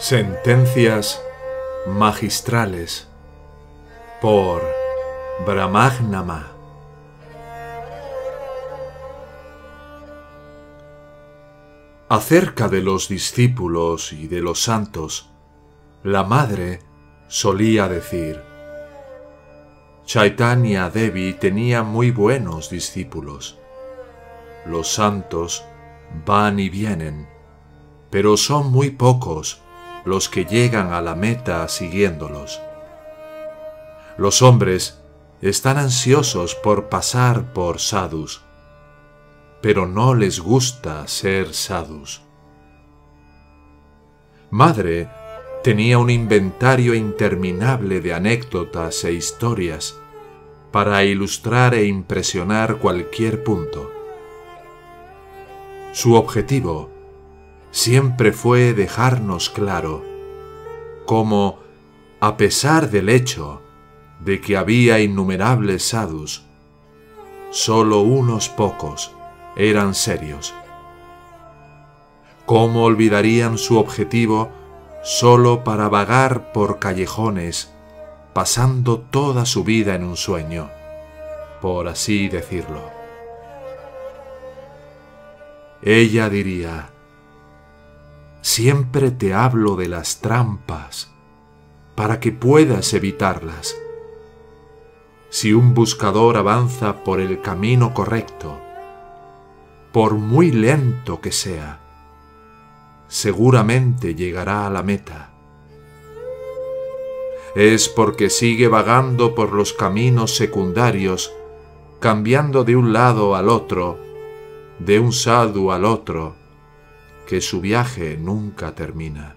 Sentencias magistrales por Brahmagnama. Acerca de los discípulos y de los santos, la madre solía decir, Chaitanya Devi tenía muy buenos discípulos. Los santos van y vienen, pero son muy pocos los que llegan a la meta siguiéndolos. Los hombres están ansiosos por pasar por sadhus, pero no les gusta ser sadhus. Madre tenía un inventario interminable de anécdotas e historias para ilustrar e impresionar cualquier punto. Su objetivo siempre fue dejarnos claro cómo, a pesar del hecho de que había innumerables sadhus, solo unos pocos eran serios. ¿Cómo olvidarían su objetivo solo para vagar por callejones, pasando toda su vida en un sueño, por así decirlo? Ella diría, siempre te hablo de las trampas para que puedas evitarlas. Si un buscador avanza por el camino correcto, por muy lento que sea, seguramente llegará a la meta. Es porque sigue vagando por los caminos secundarios, cambiando de un lado al otro, de un sadhu al otro, que su viaje nunca termina.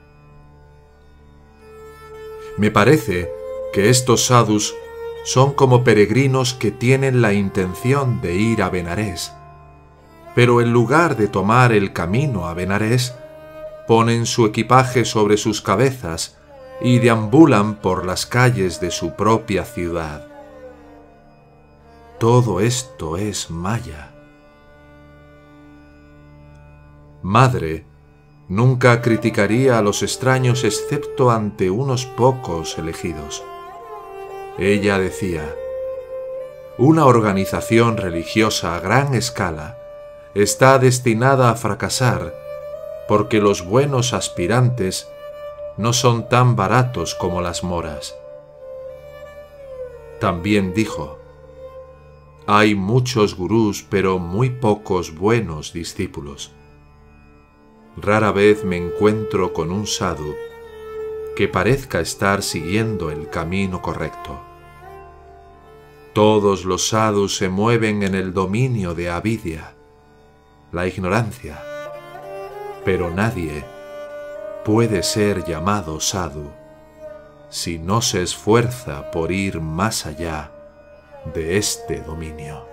Me parece que estos sadhus son como peregrinos que tienen la intención de ir a Benarés, pero en lugar de tomar el camino a Benarés, ponen su equipaje sobre sus cabezas y deambulan por las calles de su propia ciudad. Todo esto es Maya. Madre nunca criticaría a los extraños excepto ante unos pocos elegidos. Ella decía, una organización religiosa a gran escala está destinada a fracasar porque los buenos aspirantes no son tan baratos como las moras. También dijo, hay muchos gurús pero muy pocos buenos discípulos. Rara vez me encuentro con un sadhu que parezca estar siguiendo el camino correcto. Todos los sadhus se mueven en el dominio de avidia, la ignorancia pero nadie puede ser llamado sadhu si no se esfuerza por ir más allá de este dominio.